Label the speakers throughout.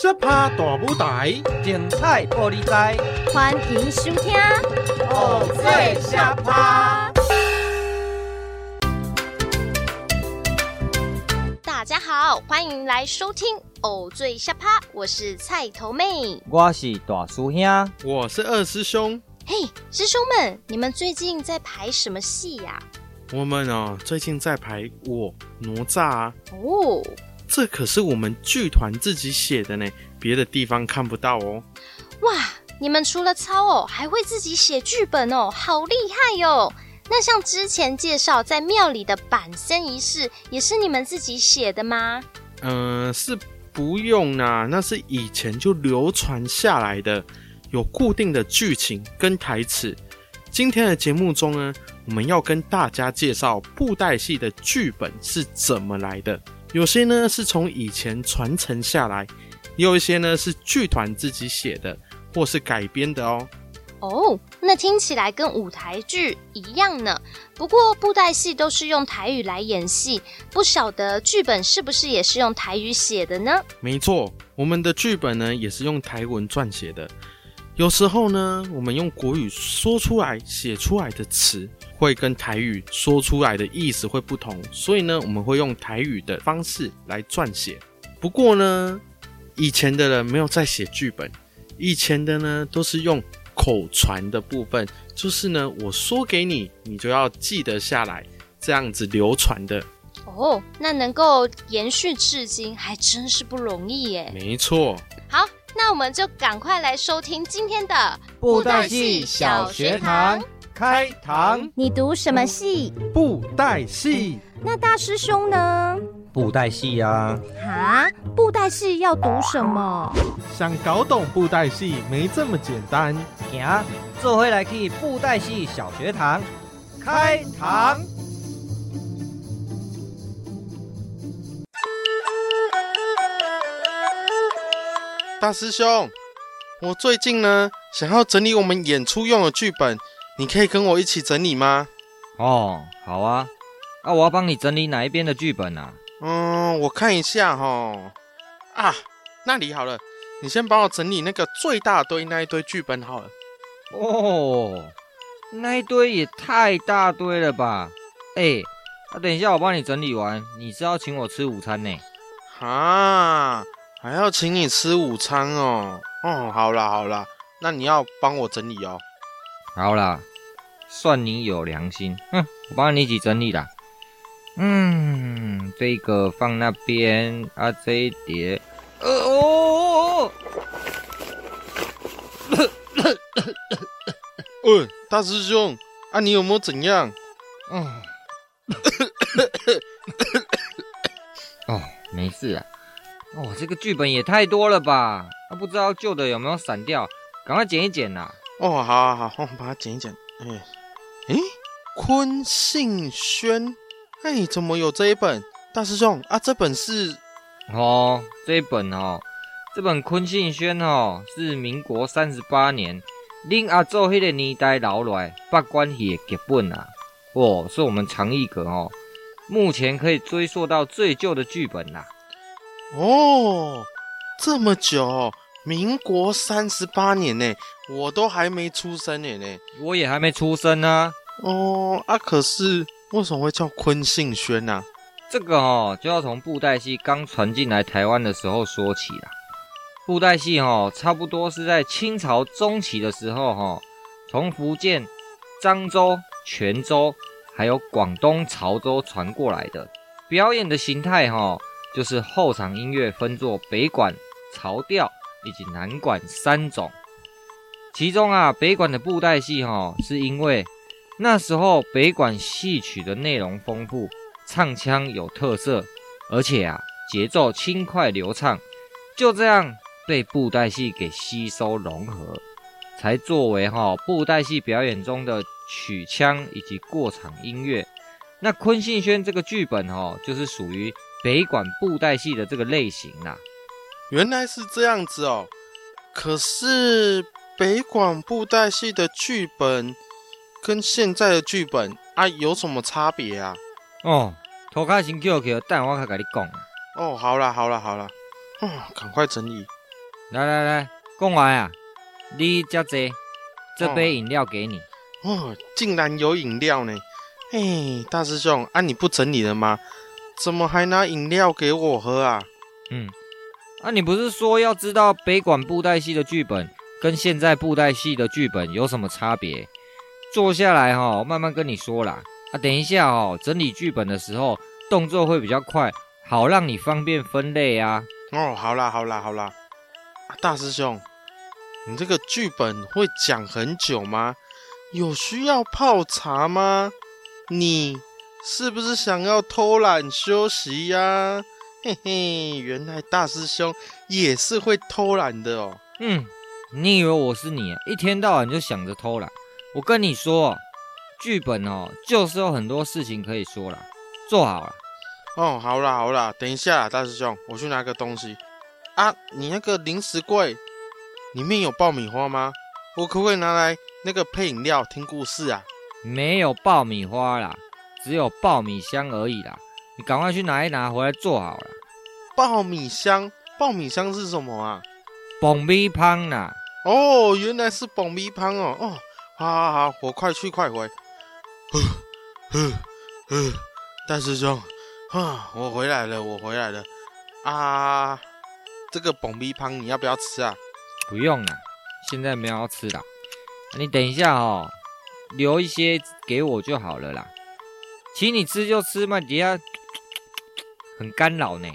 Speaker 1: 小趴大舞台，
Speaker 2: 精彩玻璃台，
Speaker 3: 欢迎收听《
Speaker 4: 偶醉小趴》。
Speaker 3: 大家好，欢迎来收听《偶醉小趴》，我是菜头妹，
Speaker 2: 我是大师兄，
Speaker 1: 我是二师兄。
Speaker 3: 嘿，师兄们，你们最近在排什么戏呀？
Speaker 1: 我们哦，最近在排《我哪吒》啊。
Speaker 3: 哦。
Speaker 1: 这可是我们剧团自己写的呢，别的地方看不到哦。
Speaker 3: 哇，你们除了操哦，还会自己写剧本哦，好厉害哟！那像之前介绍在庙里的板身仪式，也是你们自己写的吗？
Speaker 1: 嗯、呃，是不用啦，那是以前就流传下来的，有固定的剧情跟台词。今天的节目中呢，我们要跟大家介绍布袋戏的剧本是怎么来的。有些呢是从以前传承下来，也有一些呢是剧团自己写的，或是改编的哦。
Speaker 3: 哦，那听起来跟舞台剧一样呢。不过布袋戏都是用台语来演戏，不晓得剧本是不是也是用台语写的呢？
Speaker 1: 没错，我们的剧本呢也是用台文撰写的。有时候呢，我们用国语说出来、写出来的词，会跟台语说出来的意思会不同，所以呢，我们会用台语的方式来撰写。不过呢，以前的人没有在写剧本，以前的呢都是用口传的部分，就是呢，我说给你，你就要记得下来，这样子流传的。
Speaker 3: 哦，那能够延续至今，还真是不容易耶。
Speaker 1: 没错。
Speaker 3: 好。那我们就赶快来收听今天的
Speaker 2: 布袋戏小学堂开堂。
Speaker 3: 你读什么戏？
Speaker 1: 布袋戏。
Speaker 3: 那大师兄呢？
Speaker 2: 布袋戏啊。
Speaker 3: 哈？布袋戏要读什么？
Speaker 1: 想搞懂布袋戏没这么简单。
Speaker 2: 行，这回来去布袋戏小学堂开堂。
Speaker 1: 大师兄，我最近呢想要整理我们演出用的剧本，你可以跟我一起整理吗？
Speaker 2: 哦，好啊，那、啊、我要帮你整理哪一边的剧本啊？
Speaker 1: 嗯，我看一下哈。啊，那里好了，你先帮我整理那个最大堆那一堆剧本好了。
Speaker 2: 哦，那一堆也太大堆了吧？哎，那、啊、等一下我帮你整理完，你是要请我吃午餐呢？
Speaker 1: 啊。还要请你吃午餐哦，哦，好啦好啦，那你要帮我整理哦。
Speaker 2: 好啦，算你有良心，哼，我帮你一起整理啦。嗯，这个放那边啊，这一叠，呃哦，
Speaker 1: 喂，大师兄，啊，你有没有怎样？
Speaker 2: 嗯，哦，没事啊。哦，这个剧本也太多了吧？那、啊、不知道旧的有没有散掉？赶快剪一剪呐！
Speaker 1: 哦，好，好，好，我把它剪一剪。哎，哎，坤信轩，哎，怎么有这一本？大师兄啊，这本是？
Speaker 2: 哦，这一本哦，这本坤信轩哦，是民国三十八年，恁阿祖迄个年代留来八关戏的剧本啊。哦，是我们长义阁哦，目前可以追溯到最旧的剧本啦、啊。
Speaker 1: 哦，这么久，民国三十八年呢，我都还没出生呢呢，
Speaker 2: 我也还没出生呢。
Speaker 1: 哦啊，可是为什么会叫坤信轩呢？
Speaker 2: 这个哦，就要从布袋戏刚传进来台湾的时候说起了。布袋戏哦，差不多是在清朝中期的时候哈，从福建漳州、泉州还有广东潮州传过来的，表演的形态哈。就是后场音乐分作北管、潮调以及南管三种，其中啊，北管的布袋戏哈，是因为那时候北管戏曲的内容丰富，唱腔有特色，而且啊，节奏轻快流畅，就这样被布袋戏给吸收融合，才作为哈布袋戏表演中的曲腔以及过场音乐。那坤信轩这个剧本哈，就是属于。北管布袋戏的这个类型啊，
Speaker 1: 原来是这样子哦。可是北管布袋戏的剧本跟现在的剧本啊有什么差别啊？
Speaker 2: 哦，拖卡先叫叫，等我再跟你讲。
Speaker 1: 哦，好啦好啦好啦，哦，赶快整理。
Speaker 2: 来来来，讲完啊，你加这，这杯饮料给你。
Speaker 1: 哦，竟然有饮料呢！哎，大师兄，啊你不整理了吗？怎么还拿饮料给我喝啊？
Speaker 2: 嗯，啊你不是说要知道北管布袋戏的剧本跟现在布袋戏的剧本有什么差别？坐下来哈、哦，慢慢跟你说啦。啊，等一下哦，整理剧本的时候动作会比较快，好让你方便分类啊。
Speaker 1: 哦，好啦好啦好啦，啊，大师兄，你这个剧本会讲很久吗？有需要泡茶吗？你是不是想要偷懒休息呀、啊？嘿嘿，原来大师兄也是会偷懒的哦。
Speaker 2: 嗯，你以为我是你啊？一天到晚就想着偷懒。我跟你说，剧本哦，就是有很多事情可以说了。做好了。
Speaker 1: 哦，好啦好啦，等一下啦，大师兄，我去拿个东西。啊，你那个零食柜里面有爆米花吗？我可不可以拿来那个配饮料听故事啊？
Speaker 2: 没有爆米花啦，只有爆米香而已啦。你赶快去拿一拿回来做好了。
Speaker 1: 爆米香？爆米香是什么啊？
Speaker 2: 爆米香啦。
Speaker 1: 哦，原来是爆米香哦。哦，好好好，我快去快回。大师兄。啊，我回来了，我回来了啊！这个爆米汤你要不要吃啊？
Speaker 2: 不用了，现在没有要吃的。你等一下哦，留一些给我就好了啦。请你吃就吃嘛，底下很干扰呢。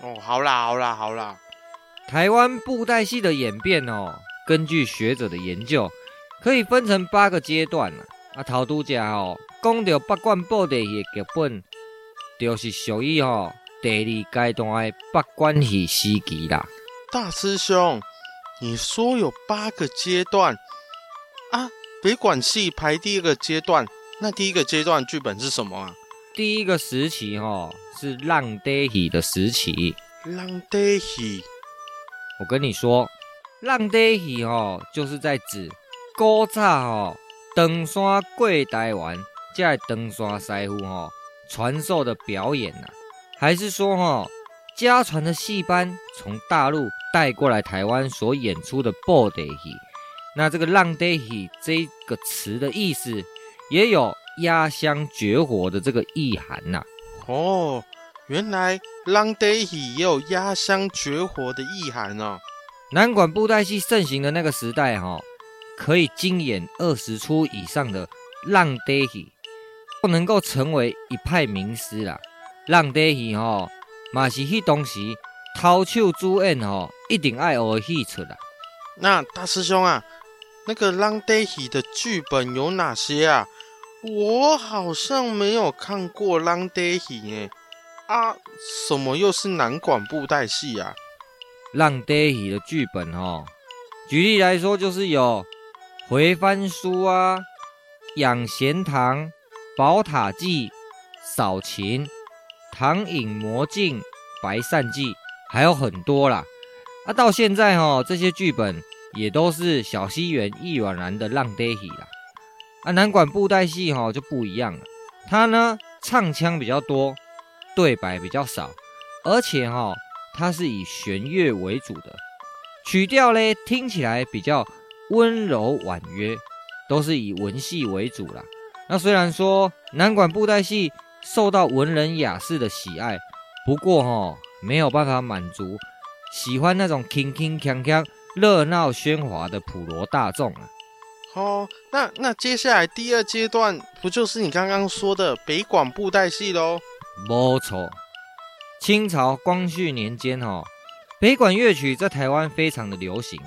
Speaker 1: 哦，好啦，好啦，好啦。
Speaker 2: 台湾布袋戏的演变哦，根据学者的研究，可以分成八个阶段啊。啊，头拄只吼，讲到北管布袋戏的剧本。就是属于吼第二阶段的北管戏时期啦。
Speaker 1: 大师兄，你说有八个阶段啊？北管戏排第二个阶段，那第一个阶段剧本是什么啊？
Speaker 2: 第一个时期吼是浪底戏的时期。
Speaker 1: 浪底戏，
Speaker 2: 我跟你说，浪底戏吼就是在指古早吼登山过台湾，这登山师傅吼。传授的表演呢、啊，还是说吼、哦、家传的戏班从大陆带过来台湾所演出的布袋戏？那这个浪袋戏这个词的意思，也有压箱绝活的这个意涵呐、啊。
Speaker 1: 哦，原来浪袋戏也有压箱绝活的意涵哦。
Speaker 2: 南管布袋戏盛行的那个时代哈、哦，可以精演二十出以上的浪爹戏。不能够成为一派名师啦，浪爹戏吼，嘛是迄当时头手主演吼，一定爱学戏出啦。
Speaker 1: 那大师兄啊，那个浪爹戏的剧本有哪些啊？我好像没有看过浪爹戏耶。啊，什么又是南管布袋戏啊？
Speaker 2: 浪爹戏的剧本吼，举例来说就是有回翻书啊，养贤堂。宝塔记、扫琴、唐隐魔镜、白扇记，还有很多啦。啊，到现在哦，这些剧本也都是小西园易软然的浪爹戏啦。啊，南管布袋戏哈就不一样了，它呢唱腔比较多，对白比较少，而且哈它是以弦乐为主的，曲调嘞听起来比较温柔婉约，都是以文戏为主啦。那虽然说南管布袋戏受到文人雅士的喜爱，不过哈没有办法满足喜欢那种铿铿锵锵、热闹喧哗的普罗大众啊。
Speaker 1: 哦，那那接下来第二阶段不就是你刚刚说的北管布袋戏喽？
Speaker 2: 没错，清朝光绪年间哈，北管乐曲在台湾非常的流行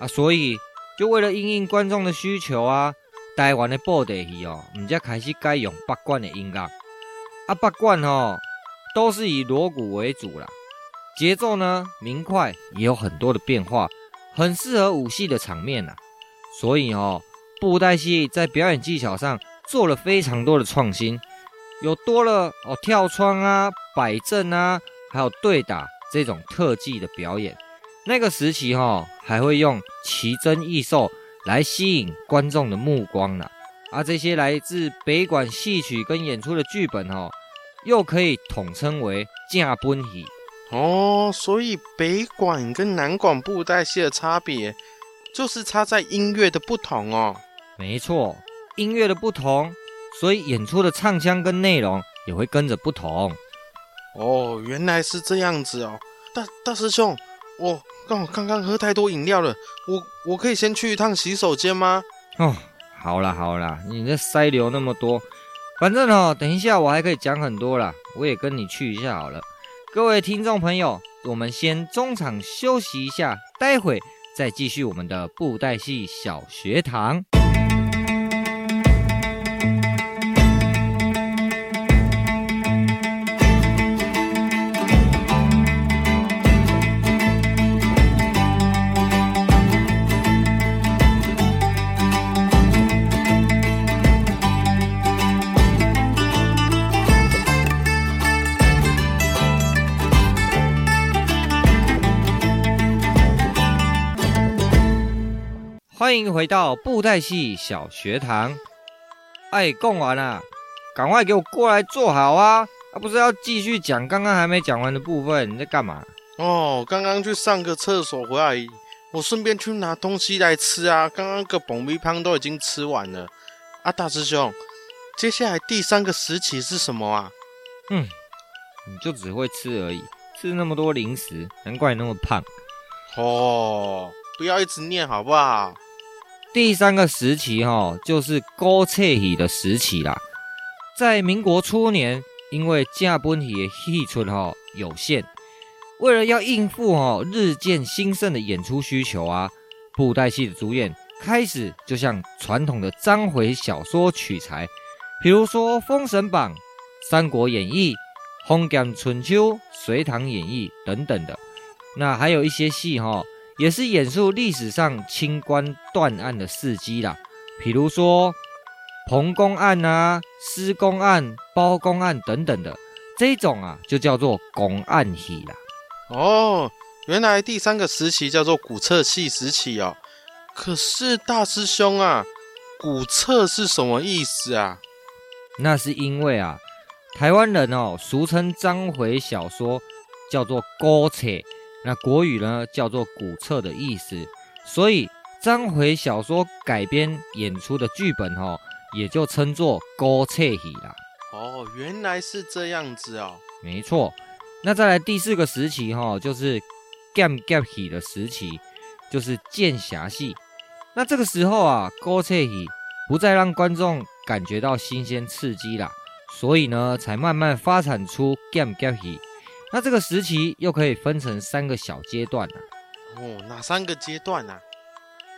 Speaker 2: 啊，所以就为了应应观众的需求啊。台湾的布袋戏哦，唔才开始改用八管的音乐。啊，北管哦，都是以锣鼓为主啦，节奏呢明快，也有很多的变化，很适合武戏的场面呐。所以哦，布袋戏在表演技巧上做了非常多的创新，有多了哦跳窗啊、摆阵啊，还有对打这种特技的表演。那个时期哈、哦，还会用奇珍异兽。来吸引观众的目光呢，而这些来自北管戏曲跟演出的剧本哦，又可以统称为架本戏。
Speaker 1: 哦，所以北管跟南管布袋戏的差别，就是差在音乐的不同哦。
Speaker 2: 没错，音乐的不同，所以演出的唱腔跟内容也会跟着不同。
Speaker 1: 哦，原来是这样子哦。大大师兄，我刚刚刚喝太多饮料了，我我可以先去一趟洗手间吗？
Speaker 2: 哦，好啦好啦，你这塞流那么多，反正哦，等一下我还可以讲很多啦，我也跟你去一下好了。各位听众朋友，我们先中场休息一下，待会再继续我们的布袋戏小学堂。欢迎回到布袋戏小学堂。哎，讲完了，赶快给我过来坐好啊！啊，不是要继续讲刚刚还没讲完的部分？你在干嘛？
Speaker 1: 哦，刚刚去上个厕所回来，我顺便去拿东西来吃啊。刚刚个蹦米汤都已经吃完了。啊，大师兄，接下来第三个时期是什么啊？
Speaker 2: 嗯，你就只会吃而已，吃那么多零食，难怪你那么胖。
Speaker 1: 哦，不要一直念好不好？
Speaker 2: 第三个时期哈，就是高切戏的时期啦。在民国初年，因为正本戏的戏出哈有限，为了要应付哈日渐兴盛的演出需求啊，布袋戏的主演开始就向传统的章回小说取材，比如说《封神榜》《三国演义》《红剑春秋》《隋唐演义》等等的。那还有一些戏哈。也是演述历史上清官断案的事迹啦，比如说彭公案啊、施公案、包公案等等的这种啊，就叫做公案戏啦。
Speaker 1: 哦，原来第三个时期叫做古册戏时期哦。可是大师兄啊，古册是什么意思啊？
Speaker 2: 那是因为啊，台湾人哦，俗称章回小说叫做古册。那国语呢，叫做古册的意思，所以章回小说改编演出的剧本哈、哦，也就称作古册戏啦。
Speaker 1: 哦，原来是这样子哦。
Speaker 2: 没错。那再来第四个时期哈、哦，就是剑侠戏的时期，就是剑侠戏。那这个时候啊，古册戏不再让观众感觉到新鲜刺激啦，所以呢，才慢慢发展出剑侠戏。那这个时期又可以分成三个小阶段呢、啊？
Speaker 1: 哦，哪三个阶段呢、啊？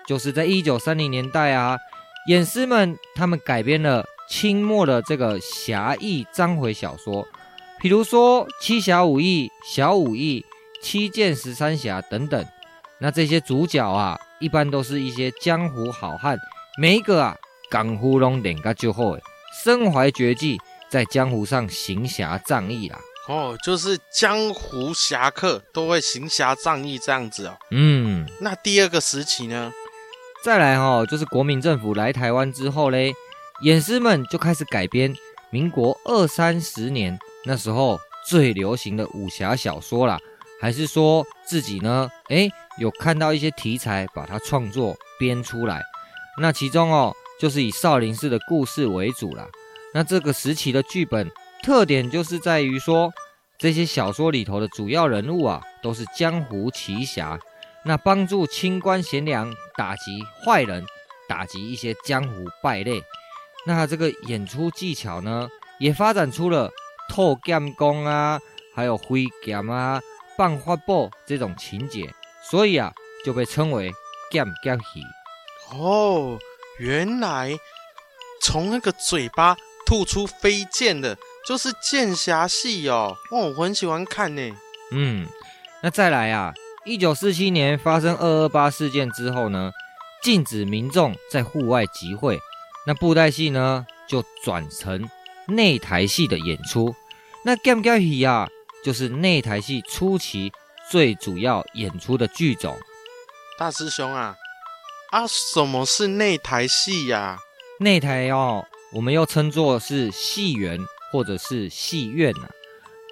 Speaker 2: 就是在一九三零年代啊，演师们他们改编了清末的这个侠义章回小说，比如说《七侠五义》《小五义》《七剑十三侠》等等。那这些主角啊，一般都是一些江湖好汉，每一个啊，功夫拢练个就好，身怀绝技，在江湖上行侠仗义啦。
Speaker 1: 哦，就是江湖侠客都会行侠仗义这样子哦。
Speaker 2: 嗯，
Speaker 1: 那第二个时期呢？
Speaker 2: 再来哦，就是国民政府来台湾之后嘞，演师们就开始改编民国二三十年那时候最流行的武侠小说啦，还是说自己呢，诶，有看到一些题材，把它创作编出来。那其中哦，就是以少林寺的故事为主啦。那这个时期的剧本。特点就是在于说，这些小说里头的主要人物啊，都是江湖奇侠，那帮助清官贤良打击坏人，打击一些江湖败类。那这个演出技巧呢，也发展出了透剑功啊，还有挥剑啊、放法宝这种情节，所以啊，就被称为剑侠戏。
Speaker 1: 哦，原来从那个嘴巴吐出飞剑的。就是剑侠戏哦，哇，我很喜欢看呢。
Speaker 2: 嗯，那再来啊，一九四七年发生二二八事件之后呢，禁止民众在户外集会，那布袋戏呢就转成内台戏的演出。那剑侠戏啊，就是内台戏初期最主要演出的剧种。
Speaker 1: 大师兄啊，啊，什么是内台戏呀、啊？
Speaker 2: 内台哦，我们又称作是戏园。或者是戏院呐、啊，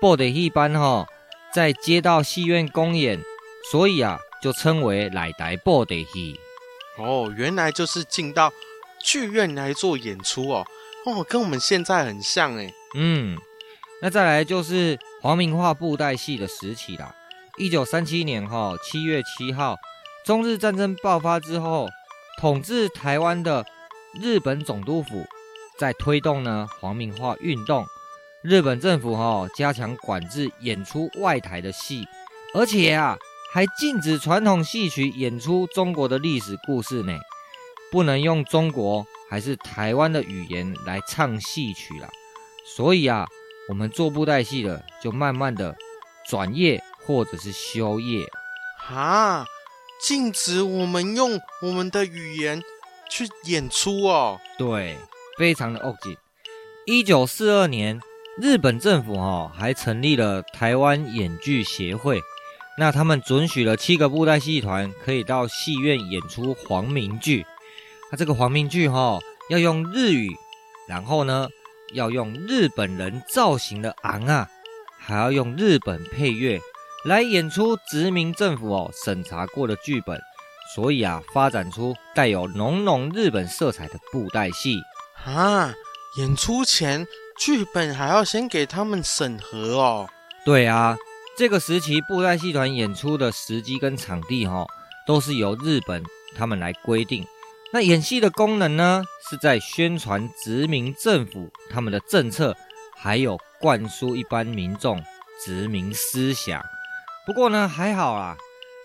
Speaker 2: 布袋戏班哈，在街道戏院公演，所以啊，就称为来台布袋戏。
Speaker 1: 哦，原来就是进到剧院来做演出哦。哦，跟我们现在很像哎。
Speaker 2: 嗯，那再来就是皇明化布袋戏的时期啦。一九三七年哈七月七号，中日战争爆发之后，统治台湾的日本总督府在推动呢皇民化运动。日本政府哈加强管制演出外台的戏，而且啊还禁止传统戏曲演出中国的历史故事呢，不能用中国还是台湾的语言来唱戏曲啦。所以啊，我们做布袋戏的就慢慢的转业或者是休业。
Speaker 1: 啊，禁止我们用我们的语言去演出哦。
Speaker 2: 对，非常的恶紧。一九四二年。日本政府哈还成立了台湾演剧协会，那他们准许了七个布袋戏团可以到戏院演出黄明剧。那这个黄明剧哈要用日语，然后呢要用日本人造型的昂啊，还要用日本配乐来演出殖民政府哦审查过的剧本，所以啊发展出带有浓浓日本色彩的布袋戏
Speaker 1: 啊，演出前。剧本还要先给他们审核哦。
Speaker 2: 对啊，这个时期布袋戏团演出的时机跟场地哈、哦，都是由日本他们来规定。那演戏的功能呢，是在宣传殖民政府他们的政策，还有灌输一般民众殖民思想。不过呢，还好啊，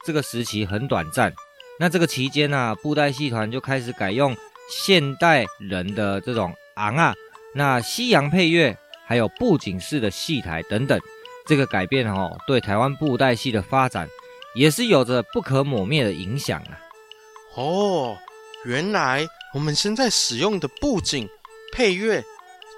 Speaker 2: 这个时期很短暂。那这个期间呢、啊，布袋戏团就开始改用现代人的这种昂啊。那西洋配乐，还有布景式的戏台等等，这个改变哦，对台湾布袋戏的发展也是有着不可磨灭的影响啊。
Speaker 1: 哦，原来我们现在使用的布景配乐，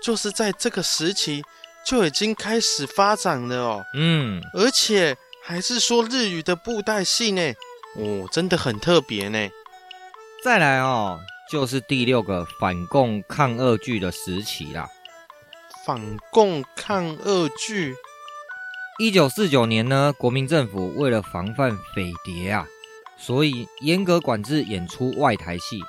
Speaker 1: 就是在这个时期就已经开始发展了哦。
Speaker 2: 嗯，
Speaker 1: 而且还是说日语的布袋戏呢。哦，真的很特别呢。
Speaker 2: 再来哦。就是第六个反共抗俄剧的时期啦。
Speaker 1: 反共抗俄剧，
Speaker 2: 一九四九年呢，国民政府为了防范匪谍啊，所以严格管制演出外台戏，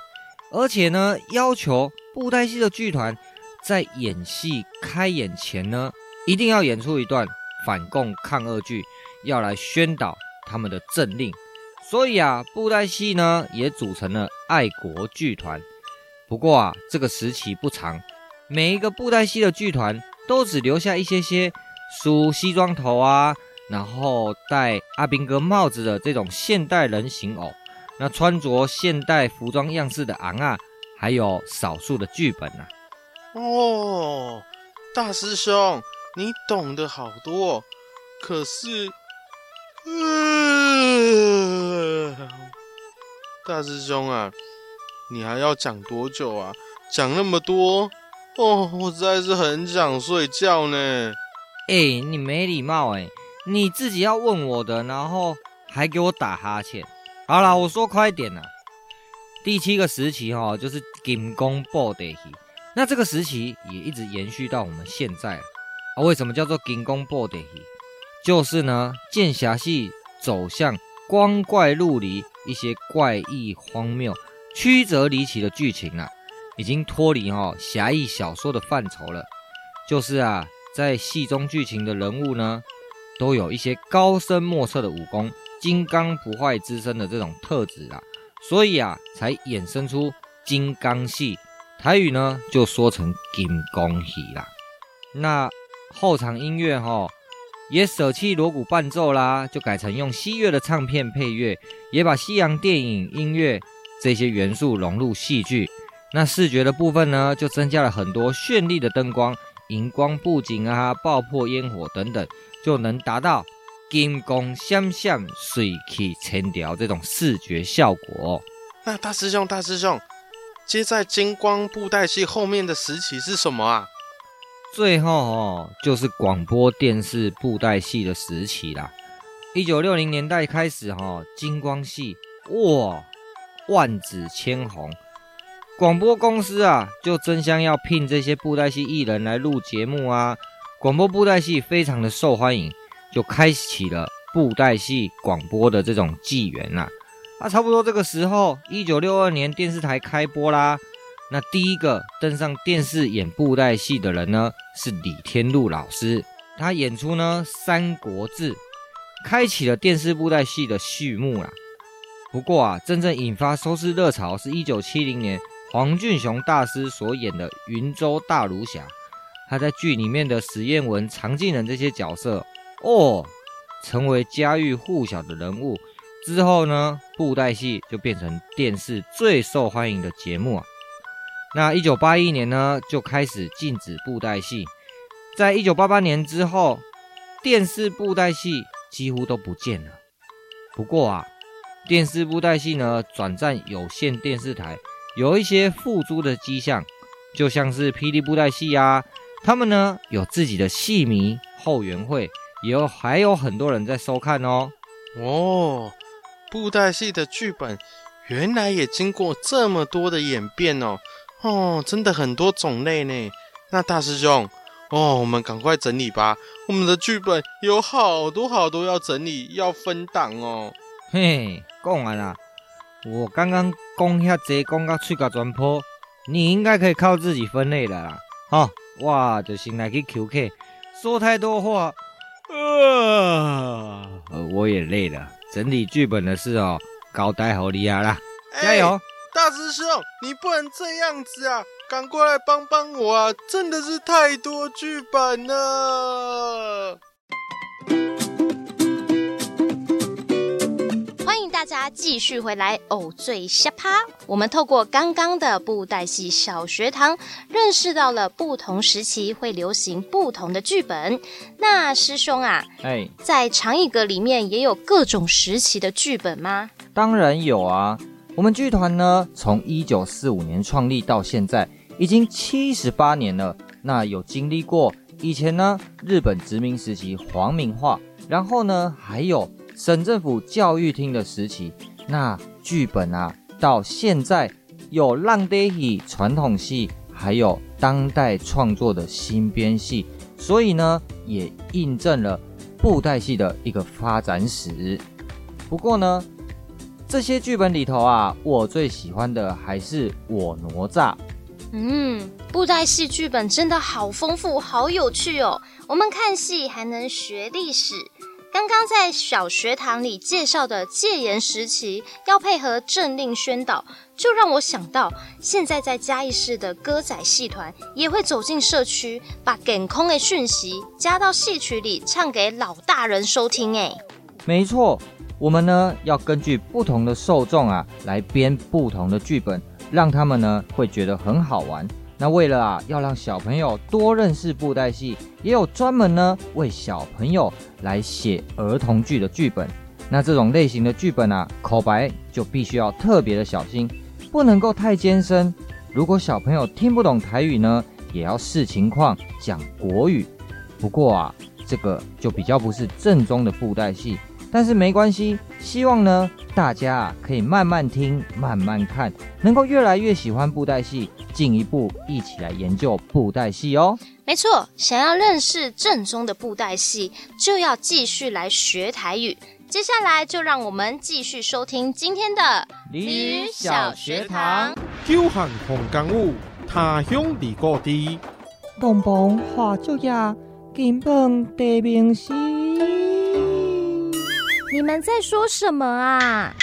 Speaker 2: 而且呢，要求布袋戏的剧团在演戏开演前呢，一定要演出一段反共抗俄剧，要来宣导他们的政令。所以啊，布袋戏呢也组成了爱国剧团。不过啊，这个时期不长，每一个布袋戏的剧团都只留下一些些梳西装头啊，然后戴阿兵哥帽子的这种现代人形偶，那穿着现代服装样式的昂啊，还有少数的剧本啊。
Speaker 1: 哦，大师兄，你懂得好多，可是，大师兄啊，你还要讲多久啊？讲那么多哦，我实在是很想睡觉呢。
Speaker 2: 哎、你没礼貌哎！你自己要问我的，然后还给我打哈欠。好啦，我说快点啦。第七个时期哈、哦，就是金光布袋戏。那这个时期也一直延续到我们现在啊。为什么叫做金光布袋戏？就是呢，剑侠戏走向光怪陆离。一些怪异、荒谬、曲折离奇的剧情啊，已经脱离哈侠义小说的范畴了。就是啊，在戏中剧情的人物呢，都有一些高深莫测的武功、金刚不坏之身的这种特质啊，所以啊，才衍生出金刚戏。台语呢，就说成金光戏啦。那后场音乐哈。也舍弃锣鼓伴奏啦，就改成用西乐的唱片配乐，也把西洋电影音乐这些元素融入戏剧。那视觉的部分呢，就增加了很多绚丽的灯光、荧光布景啊、爆破烟火等等，就能达到金光闪闪、水气千条这种视觉效果。
Speaker 1: 那大师兄，大师兄，接在金光布袋戏后面的时期是什么啊？
Speaker 2: 最后哦，就是广播电视布袋戏的时期啦。一九六零年代开始哈，金光戏哇，万紫千红，广播公司啊就争相要聘这些布袋戏艺人来录节目啊。广播布袋戏非常的受欢迎，就开启了布袋戏广播的这种纪元啦。啊，差不多这个时候，一九六二年电视台开播啦。那第一个登上电视演布袋戏的人呢，是李天禄老师。他演出呢《三国志》，开启了电视布袋戏的序幕啦。不过啊，真正引发收视热潮是一九七零年黄俊雄大师所演的《云州大儒侠》。他在剧里面的史艳文、常进人这些角色哦，成为家喻户晓的人物。之后呢，布袋戏就变成电视最受欢迎的节目啊。那一九八一年呢，就开始禁止布袋戏。在一九八八年之后，电视布袋戏几乎都不见了。不过啊，电视布袋戏呢转战有线电视台，有一些复苏的迹象，就像是霹雳布袋戏啊，他们呢有自己的戏迷后援会，也有还有很多人在收看哦。
Speaker 1: 哦。布袋戏的剧本原来也经过这么多的演变哦，哦，真的很多种类呢。那大师兄，哦，我们赶快整理吧，我们的剧本有好多好多要整理，要分档哦。
Speaker 2: 嘿，讲完了，我刚刚讲遐济，讲到嘴角全破，你应该可以靠自己分类了啦。好、哦，哇，就先来去 QK，说太多话，呃，我也累了。整理剧本的事哦，交代好你啊啦，加油！
Speaker 1: 欸，大师兄，你不能这样子啊，赶过来帮帮我啊！真的是太多剧本了。
Speaker 3: 欢迎大家继续回来偶醉虾趴，我们透过刚刚的布袋戏小学堂，认识到了不同时期会流行不同的剧本。那师兄啊，
Speaker 2: 哎，
Speaker 3: 在长艺阁里面也有各种时期的剧本吗？
Speaker 2: 当然有啊，我们剧团呢，从一九四五年创立到现在，已经七十八年了。那有经历过以前呢，日本殖民时期皇民化，然后呢，还有。省政府教育厅的时期，那剧本啊，到现在有浪爹戏、传统戏，还有当代创作的新编戏，所以呢，也印证了布袋戏的一个发展史。不过呢，这些剧本里头啊，我最喜欢的还是我哪吒。
Speaker 3: 嗯，布袋戏剧本真的好丰富，好有趣哦。我们看戏还能学历史。刚刚在小学堂里介绍的戒严时期，要配合政令宣导，就让我想到，现在在嘉义市的歌仔戏团也会走进社区，把健康的讯息加到戏曲里，唱给老大人收听。哎，
Speaker 2: 没错，我们呢要根据不同的受众啊，来编不同的剧本，让他们呢会觉得很好玩。那为了啊，要让小朋友多认识布袋戏，也有专门呢为小朋友来写儿童剧的剧本。那这种类型的剧本啊，口白就必须要特别的小心，不能够太尖深。如果小朋友听不懂台语呢，也要视情况讲国语。不过啊，这个就比较不是正宗的布袋戏。但是没关系，希望呢大家啊可以慢慢听、慢慢看，能够越来越喜欢布袋戏，进一步一起来研究布袋戏哦。
Speaker 3: 没错，想要认识正宗的布袋戏，就要继续来学台语。接下来就让我们继续收听今天的
Speaker 2: 俚语小学堂。
Speaker 1: 久旱逢甘雨，他乡离故地。
Speaker 2: 东风化作呀，金榜题名时。
Speaker 3: 你们在说什么啊？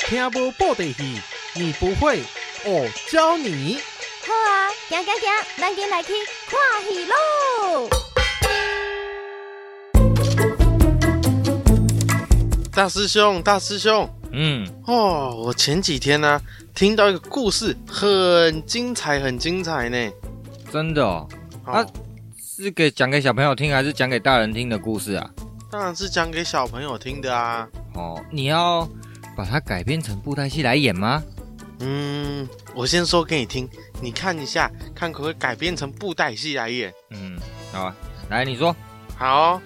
Speaker 1: 听不布袋戏，你不会，我教你。
Speaker 3: 好啊，行行行，咱今来去看戏喽！
Speaker 1: 大师兄，大师兄，
Speaker 2: 嗯，
Speaker 1: 哦，我前几天呢、啊，听到一个故事，很精彩，很精彩呢。
Speaker 2: 真的哦？啊，哦、是给讲给小朋友听，还是讲给大人听的故事啊？
Speaker 1: 当然是讲给小朋友听的啊！
Speaker 2: 哦，你要把它改编成布袋戏来演吗？
Speaker 1: 嗯，我先说给你听，你看一下，看可不可以改编成布袋戏来演。
Speaker 2: 嗯，好啊，来你说。
Speaker 1: 好哦，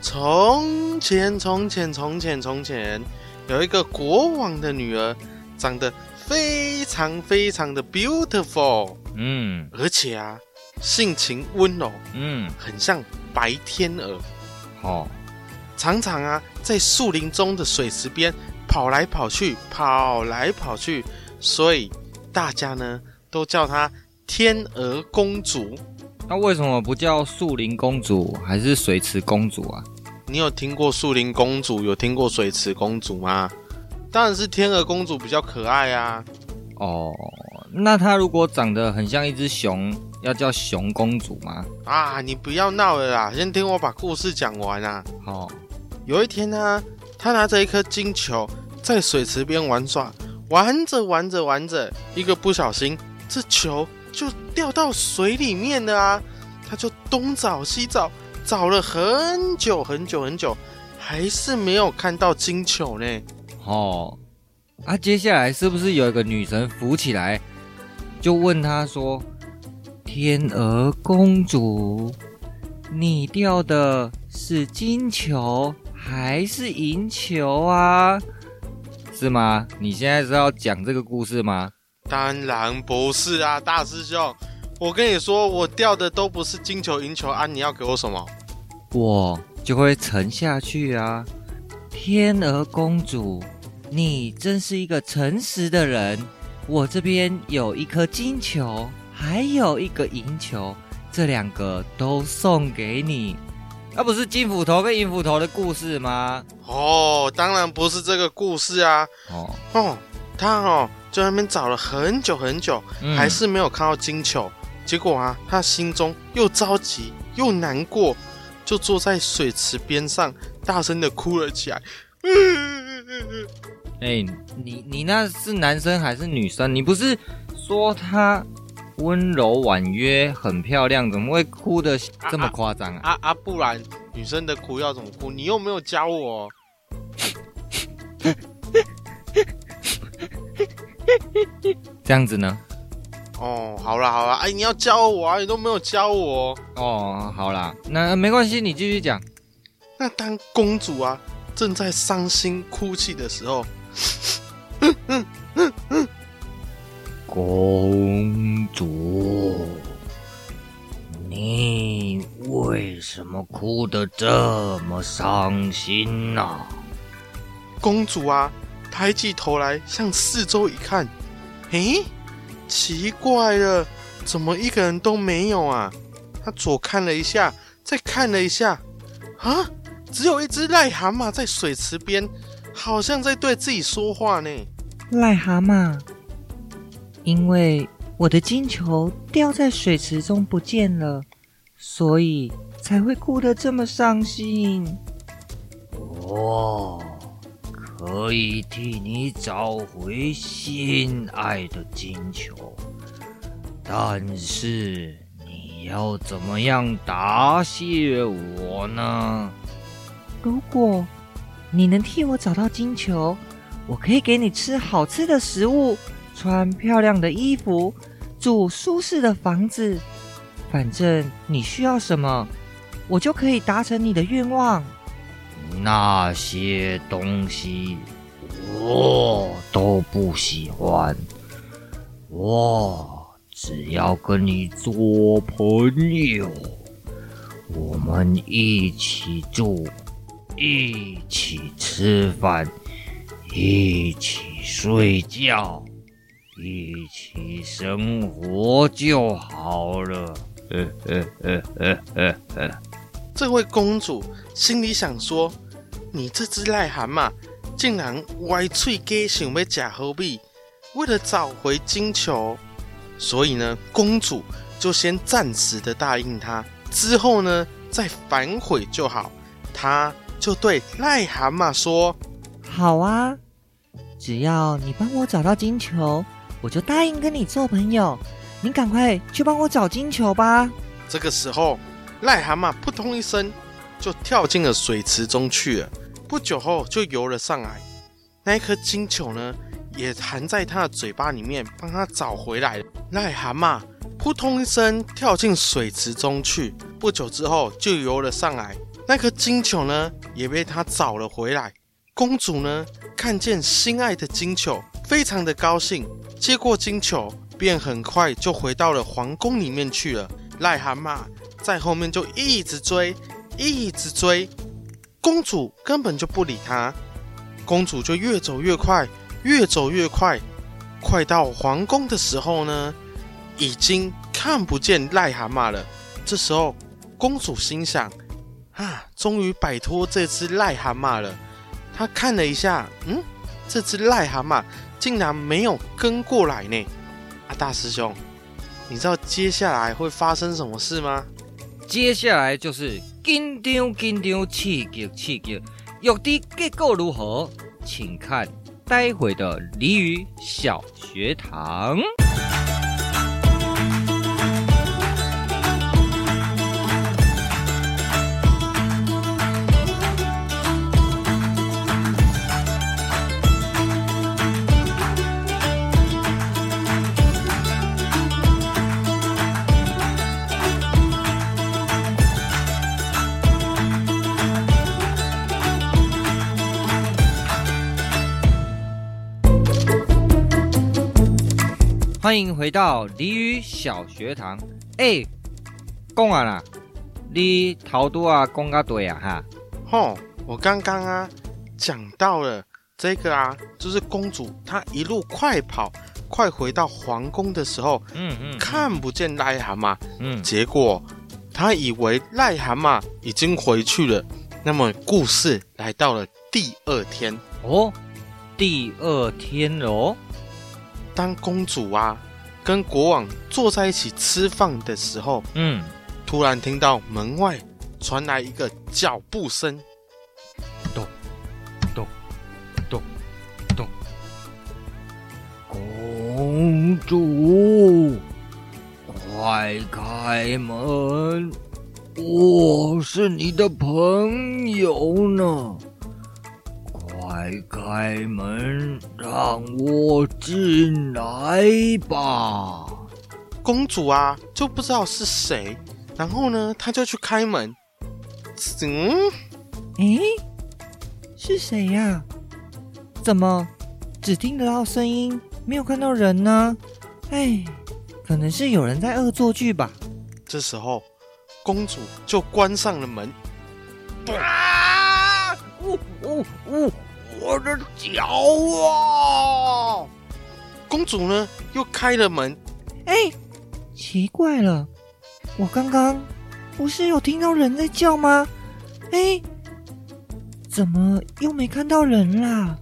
Speaker 1: 从前，从前，从前，从前，有一个国王的女儿，长得非常非常的 beautiful。
Speaker 2: 嗯，
Speaker 1: 而且啊，性情温柔。
Speaker 2: 嗯，
Speaker 1: 很像白天鹅。
Speaker 2: 哦。
Speaker 1: 常常啊在树林中的水池边跑来跑去，跑来跑去，所以大家呢都叫她天鹅公主。
Speaker 2: 那为什么不叫树林公主，还是水池公主啊？
Speaker 1: 你有听过树林公主，有听过水池公主吗？当然是天鹅公主比较可爱啊。
Speaker 2: 哦，那她如果长得很像一只熊，要叫熊公主吗？
Speaker 1: 啊，你不要闹了啦，先听我把故事讲完啊。
Speaker 2: 好，
Speaker 1: 有一天呢，他拿着一颗金球在水池边玩耍，玩着玩着玩着，一个不小心，这球就掉到水里面了啊。他就东找西找。找了很久很久很久，还是没有看到金球呢。
Speaker 2: 哦，啊，接下来是不是有一个女神浮起来，就问他说：“天鹅公主，你掉的是金球还是银球啊？是吗？你现在是要讲这个故事吗？”
Speaker 1: 当然不是啊，大师兄。我跟你说，我掉的都不是金球银球啊！你要给我什么？
Speaker 2: 我就会沉下去啊！天鹅公主，你真是一个诚实的人。我这边有一颗金球，还有一个银球，这两个都送给你。那、啊、不是金斧头跟银斧头的故事吗？
Speaker 1: 哦，当然不是这个故事啊！
Speaker 2: 哦
Speaker 1: 哦，他哦，在那边找了很久很久，
Speaker 2: 嗯、还
Speaker 1: 是没有看到金球。结果啊，他心中又着急又难过，就坐在水池边上，大声的哭了起来。
Speaker 2: 哎、欸，你你那是男生还是女生？你不是说她温柔婉约、很漂亮，怎么会哭得这么夸张啊？
Speaker 1: 啊啊，啊！不然女生的哭要怎么哭？你又没有教我。
Speaker 2: 这样子呢？
Speaker 1: 哦，好啦好啦，哎，你要教我啊，你都没有教我。
Speaker 2: 哦，好啦，那没关系，你继续讲。
Speaker 1: 那当公主啊正在伤心哭泣的时候，
Speaker 2: 公什么哭得这么伤心呢？啊？
Speaker 1: 公主啊，抬起头来向四周一看，诶。奇怪了，怎么一个人都没有啊？她左看了一下，再看了一下，啊，只有一只癞蛤蟆在水池边，好像在对自己说话呢。
Speaker 5: 癞蛤蟆，因为我的金球掉在水池中不见了，所以才会哭得这么伤心。
Speaker 2: 我。可以替你找回心爱的金球，但是你要怎么样答谢我呢？
Speaker 5: 如果你能替我找到金球，我可以给你吃好吃的食物，穿漂亮的衣服，住舒适的房子。反正你需要什么，我就可以达成你的愿望。
Speaker 2: 那些东西我都不喜欢，我只要跟你做朋友，我们一起住，一起吃饭，一起睡觉，一起生活就好了。呵呵呵呵呵呵。
Speaker 1: 这位公主心里想说：“你这只癞蛤蟆，竟然歪嘴给想要假好币，为了找回金球，所以呢，公主就先暂时的答应他，之后呢，再反悔就好。她就对癞蛤蟆说：‘
Speaker 5: 好啊，只要你帮我找到金球，我就答应跟你做朋友。你赶快去帮我找金球吧。’
Speaker 1: 这个时候。”癞蛤蟆扑通一声就跳进了水池中去了，不久后就游了上来。那一颗金球呢，也含在他的嘴巴里面，帮他找回来。癞蛤蟆扑通一声跳进水池中去，不久之后就游了上来。那颗金球呢，也被他找了回来。公主呢，看见心爱的金球，非常的高兴，接过金球，便很快就回到了皇宫里面去了。癞蛤蟆。在后面就一直追，一直追，公主根本就不理他。公主就越走越快，越走越快，快到皇宫的时候呢，已经看不见癞蛤蟆了。这时候，公主心想：啊，终于摆脱这只癞蛤蟆了。她看了一下，嗯，这只癞蛤蟆竟然没有跟过来呢。大师兄，你知道接下来会发生什么事吗？
Speaker 2: 接下来就是紧张紧张，刺激刺激。欲知结果如何，请看待会的鲤鱼小学堂。欢迎回到鲤鱼小学堂。哎，讲完啦，你头拄啊讲甲对啊哈。
Speaker 1: 吼，我刚刚啊讲到了这个啊，就是公主她一路快跑，快回到皇宫的时候，嗯嗯，看不见癞蛤蟆，嗯，结果她以为癞蛤蟆已经回去了。那么故事来到了第二天
Speaker 2: 哦，第二天哦。
Speaker 1: 当公主啊跟国王坐在一起吃饭的时候，嗯，突然听到门外传来一个脚步声，咚咚咚咚。
Speaker 2: 公主，快开门，我是你的朋友呢。快开门，让我进来吧！
Speaker 1: 公主啊，就不知道是谁，然后呢，她就去开门。嗯，
Speaker 5: 诶，是谁呀？怎么只听得到声音，没有看到人呢？哎，可能是有人在恶作剧吧。
Speaker 1: 这时候，公主就关上了门。
Speaker 2: 啊！呜呜呜！我的脚啊！
Speaker 1: 公主呢？又开了门。
Speaker 5: 哎，奇怪了，我刚刚不是有听到人在叫吗？哎，怎么又没看到人啦？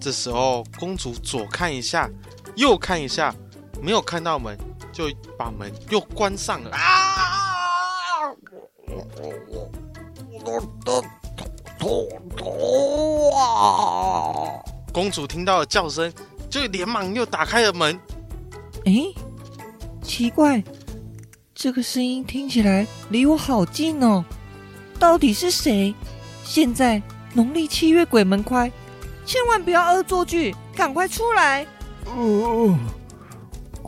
Speaker 1: 这时候，公主左看一下，右看一下，没有看到门，就把门又关上了。啊！我我我我的。公主听到了叫声，就连忙又打开了门。
Speaker 5: 哎，奇怪，这个声音听起来离我好近哦。到底是谁？现在农历七月鬼门开，千万不要恶作剧，赶快出来！
Speaker 2: 呃，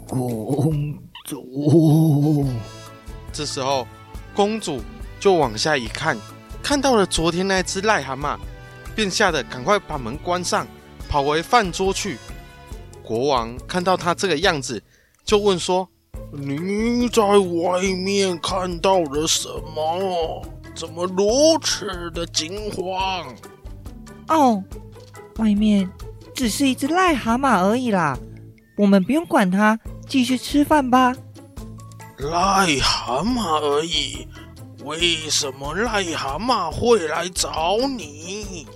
Speaker 2: 公主。
Speaker 1: 这时候，公主就往下一看。看到了昨天那只癞蛤蟆，便吓得赶快把门关上，跑回饭桌去。国王看到他这个样子，就问说：“你在外面看到了什么？怎么如此的惊慌？”
Speaker 5: 哦，外面只是一只癞蛤蟆而已啦，我们不用管它，继续吃饭吧。
Speaker 1: 癞蛤蟆而已。为什么癞蛤蟆会来找你？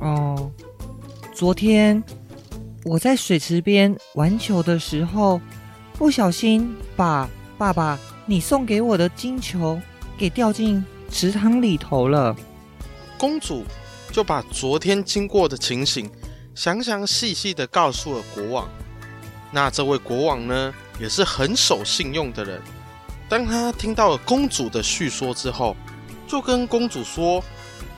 Speaker 5: 哦，昨天我在水池边玩球的时候，不小心把爸爸你送给我的金球给掉进池塘里头了。
Speaker 1: 公主就把昨天经过的情形详详细细的告诉了国王。那这位国王呢，也是很守信用的人。当他听到了公主的叙说之后，就跟公主说：“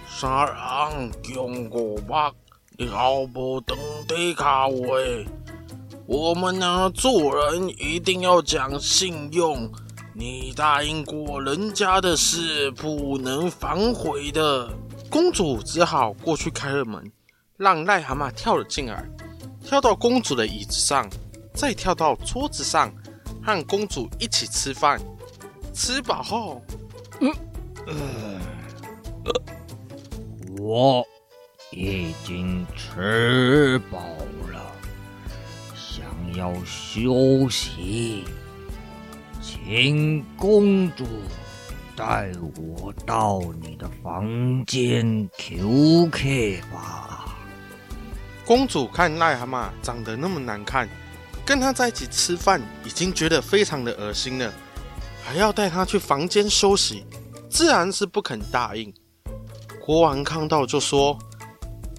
Speaker 1: 杀人用过吧，你好不懂得卡位。我们呢，做人一定要讲信用。你答应过人家的事，不能反悔的。”公主只好过去开了门，让癞蛤蟆跳了进来，跳到公主的椅子上，再跳到桌子上，和公主一起吃饭。吃饱后，嗯，呃，
Speaker 2: 我已经吃饱了，想要休息，请公主带我到你的房间休客吧。
Speaker 1: 公主看癞蛤蟆长得那么难看，跟他在一起吃饭已经觉得非常的恶心了，还要带他去房间休息，自然是不肯答应。国王看到就说：“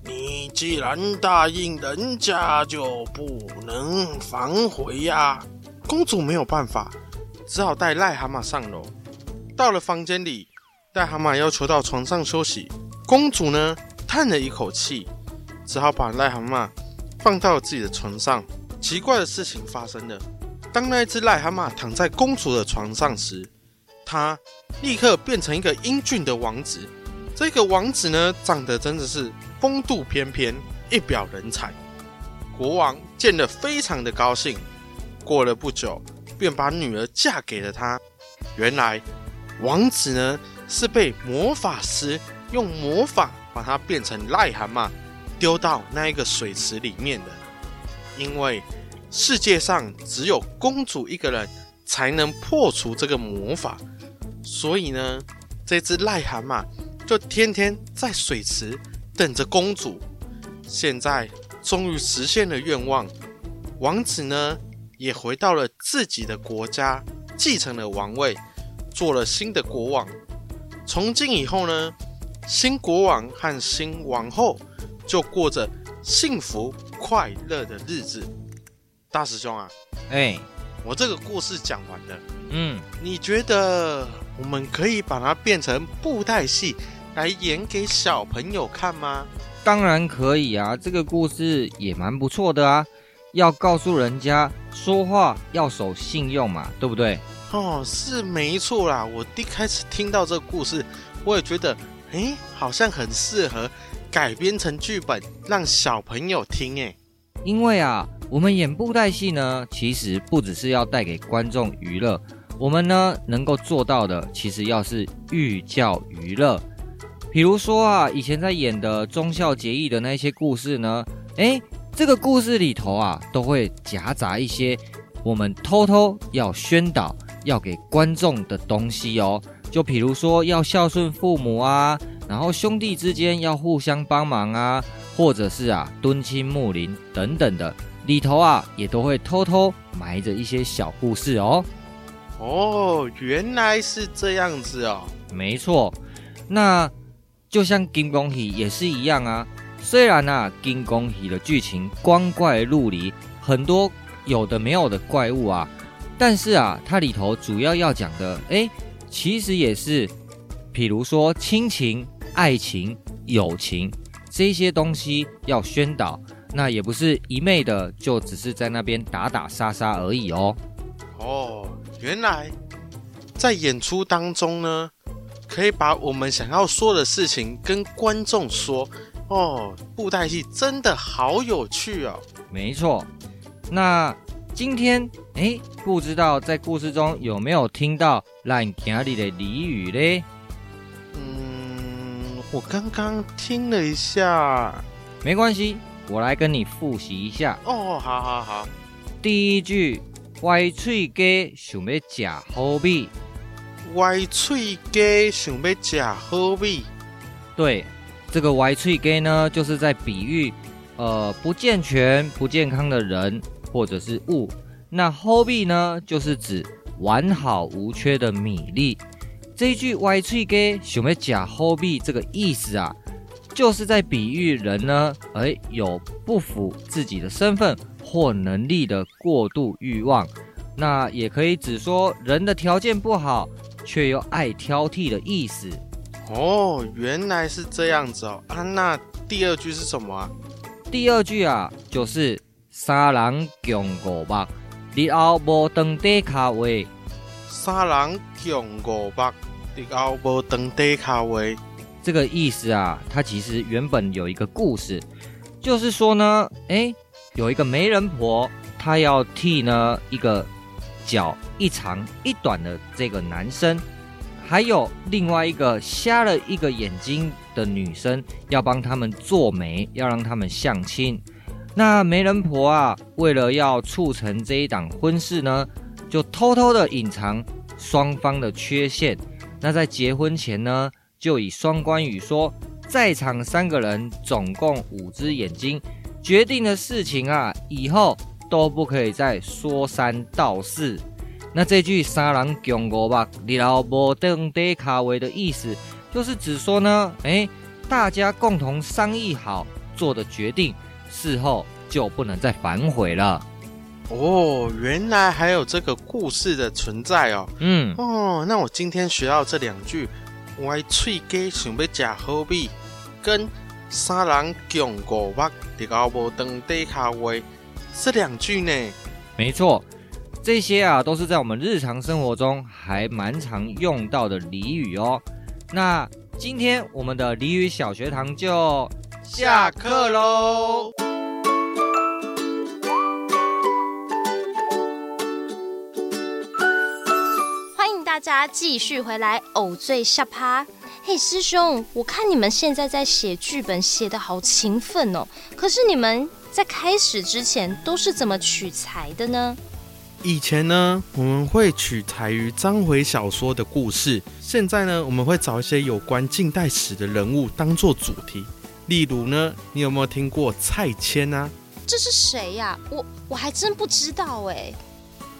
Speaker 1: 你既然答应人家，就不能反悔呀。”公主没有办法，只好带癞蛤蟆上楼。到了房间里，癞蛤蟆要求到床上休息，公主呢叹了一口气，只好把癞蛤蟆放到了自己的床上。奇怪的事情发生了，当那只癞蛤蟆躺在公主的床上时，他立刻变成一个英俊的王子。这个王子呢，长得真的是风度翩翩，一表人才。国王见了非常的高兴。过了不久，便把女儿嫁给了他。原来，王子呢是被魔法师用魔法把他变成癞蛤蟆，丢到那一个水池里面的。因为世界上只有公主一个人才能破除这个魔法，所以呢，这只癞蛤蟆。就天天在水池等着公主，现在终于实现了愿望。王子呢，也回到了自己的国家，继承了王位，做了新的国王。从今以后呢，新国王和新王后就过着幸福快乐的日子。大师兄啊，
Speaker 2: 哎、欸，
Speaker 1: 我这个故事讲完了，
Speaker 2: 嗯，
Speaker 1: 你觉得我们可以把它变成布袋戏？来演给小朋友看吗？
Speaker 2: 当然可以啊，这个故事也蛮不错的啊。要告诉人家说话要守信用嘛，对不对？
Speaker 1: 哦，是没错啦。我一开始听到这个故事，我也觉得，诶，好像很适合改编成剧本，让小朋友听。诶，
Speaker 2: 因为啊，我们演布袋戏呢，其实不只是要带给观众娱乐，我们呢能够做到的，其实要是寓教于乐。比如说啊，以前在演的忠孝节义的那些故事呢，诶，这个故事里头啊，都会夹杂一些我们偷偷要宣导、要给观众的东西哦。就比如说要孝顺父母啊，然后兄弟之间要互相帮忙啊，或者是啊敦亲睦邻等等的，里头啊也都会偷偷埋着一些小故事哦。
Speaker 1: 哦，原来是这样子哦。
Speaker 2: 没错，那。就像金光喜也是一样啊，虽然啊金光喜的剧情光怪陆离，很多有的没有的怪物啊，但是啊它里头主要要讲的，哎，其实也是，比如说亲情、爱情、友情这些东西要宣导，那也不是一昧的就只是在那边打打杀杀而已哦。
Speaker 1: 哦，原来在演出当中呢。可以把我们想要说的事情跟观众说哦，布袋戏真的好有趣哦。
Speaker 2: 没错，那今天哎，不知道在故事中有没有听到烂镜里的俚语嘞？
Speaker 1: 嗯，我刚刚听了一下，
Speaker 2: 没关系，我来跟你复习一下。
Speaker 1: 哦，好好好。
Speaker 2: 第一句，歪嘴鸡想要吃好米。
Speaker 1: 歪嘴鸡想要吃好米，
Speaker 2: 对，这个歪嘴鸡呢，就是在比喻，呃，不健全、不健康的人或者是物。那好米呢，就是指完好无缺的米粒。这一句歪嘴鸡想要吃好米，这个意思啊，就是在比喻人呢，哎，有不符自己的身份或能力的过度欲望。那也可以指说人的条件不好。却又爱挑剔的意思
Speaker 1: 哦，原来是这样子哦啊！那第二句是什么啊？
Speaker 2: 第二句啊，就是三人共五百，日后无当地卡位。
Speaker 1: 三人共五百，日后无当地卡位。
Speaker 2: 这个意思啊，它其实原本有一个故事，就是说呢，哎，有一个媒人婆，她要替呢一个。脚一长一短的这个男生，还有另外一个瞎了一个眼睛的女生，要帮他们做媒，要让他们相亲。那媒人婆啊，为了要促成这一档婚事呢，就偷偷的隐藏双方的缺陷。那在结婚前呢，就以双关语说，在场三个人总共五只眼睛，决定的事情啊，以后都不可以再说三道四。那这句“三人共五目，日后无当底卡位”的意思，就是指说呢，哎，大家共同商议好做的决定，事后就不能再反悔了。
Speaker 1: 哦，原来还有这个故事的存在哦。
Speaker 2: 嗯，
Speaker 1: 哦，那我今天学到这两句，歪嘴鸡想要吃好米，跟三人共五目，日后无当底卡位，这两句呢，
Speaker 2: 没错。这些啊，都是在我们日常生活中还蛮常用到的俚语哦。那今天我们的俚语小学堂就
Speaker 1: 下
Speaker 3: 课喽！家继续回来偶醉下趴。嘿，师兄，我看你们现在在写剧本，写的好勤奋哦。可是你们在开始之前都是怎么取材的呢？
Speaker 1: 以前呢，我们会取材于章回小说的故事。现在呢，我们会找一些有关近代史的人物当做主题。例如呢，你有没有听过蔡牵啊？
Speaker 3: 这是谁呀？我我还真不知道哎。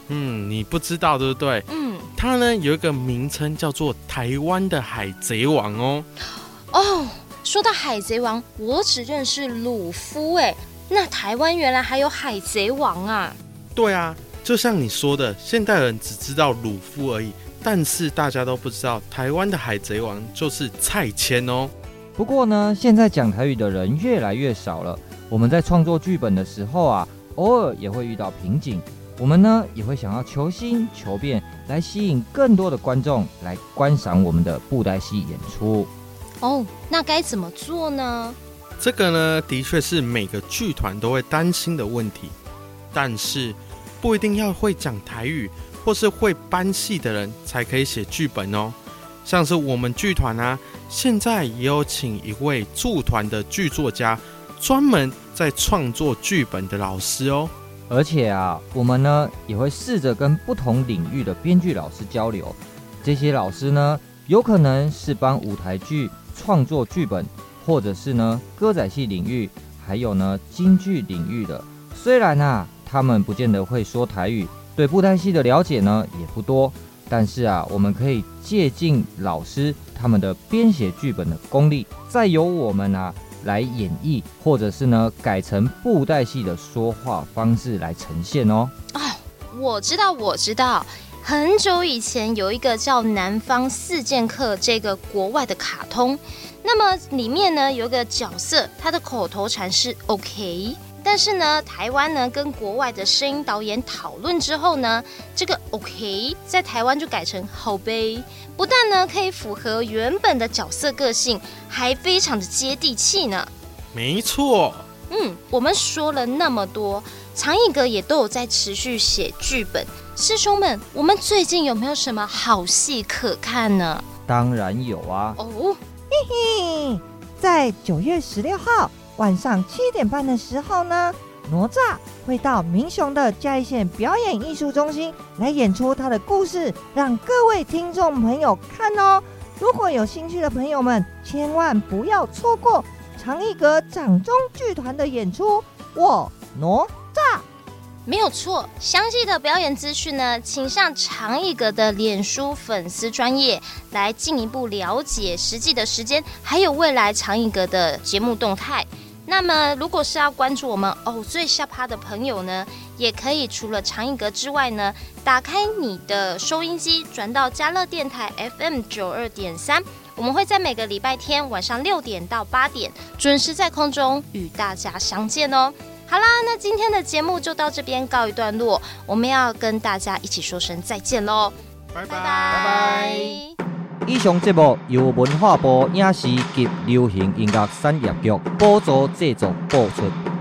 Speaker 1: 嗯，你不知道对不对？
Speaker 3: 嗯，
Speaker 1: 他呢有一个名称叫做台湾的海贼王哦。
Speaker 3: 哦，说到海贼王，我只认识鲁夫哎。那台湾原来还有海贼王啊？
Speaker 1: 对啊。就像你说的，现代人只知道鲁夫而已，但是大家都不知道台湾的海贼王就是蔡牵哦。
Speaker 2: 不过呢，现在讲台语的人越来越少了。我们在创作剧本的时候啊，偶尔也会遇到瓶颈。我们呢也会想要求新求变，来吸引更多的观众来观赏我们的布袋戏演出。
Speaker 3: 哦，那该怎么做呢？
Speaker 1: 这个呢，的确是每个剧团都会担心的问题，但是。不一定要会讲台语或是会搬戏的人才可以写剧本哦。像是我们剧团啊，现在也有请一位驻团的剧作家，专门在创作剧本的老师哦。
Speaker 2: 而且啊，我们呢也会试着跟不同领域的编剧老师交流。这些老师呢，有可能是帮舞台剧创作剧本，或者是呢歌仔戏领域，还有呢京剧领域的。虽然啊。他们不见得会说台语，对布袋戏的了解呢也不多。但是啊，我们可以借鉴老师他们的编写剧本的功力，再由我们啊来演绎，或者是呢改成布袋戏的说话方式来呈现哦。
Speaker 3: 哦，我知道，我知道，很久以前有一个叫《南方四剑客》这个国外的卡通，那么里面呢有一个角色，他的口头禅是 “OK”。但是呢，台湾呢跟国外的声音导演讨论之后呢，这个 OK 在台湾就改成好呗，不但呢可以符合原本的角色个性，还非常的接地气呢。
Speaker 1: 没错。
Speaker 3: 嗯，我们说了那么多，长影阁也都有在持续写剧本。师兄们，我们最近有没有什么好戏可看呢？
Speaker 2: 当然有啊。
Speaker 3: 哦，
Speaker 5: 嘿嘿，在九月十六号。晚上七点半的时候呢，哪吒会到民雄的嘉义县表演艺术中心来演出他的故事，让各位听众朋友看哦。如果有兴趣的朋友们，千万不要错过长影阁掌中剧团的演出。我哪吒
Speaker 3: 没有错，详细的表演资讯呢，请上长影阁的脸书粉丝专页来进一步了解实际的时间，还有未来长影阁的节目动态。那么，如果是要关注我们偶醉下趴的朋友呢，也可以除了长影阁之外呢，打开你的收音机，转到嘉乐电台 FM 九二点三，我们会在每个礼拜天晚上六点到八点准时在空中与大家相见哦。好啦，那今天的节目就到这边告一段落，我们要跟大家一起说声再见喽，
Speaker 1: 拜拜
Speaker 3: 拜拜。
Speaker 2: 以上节目由文化部影视及流行音乐产业局补助制作播出。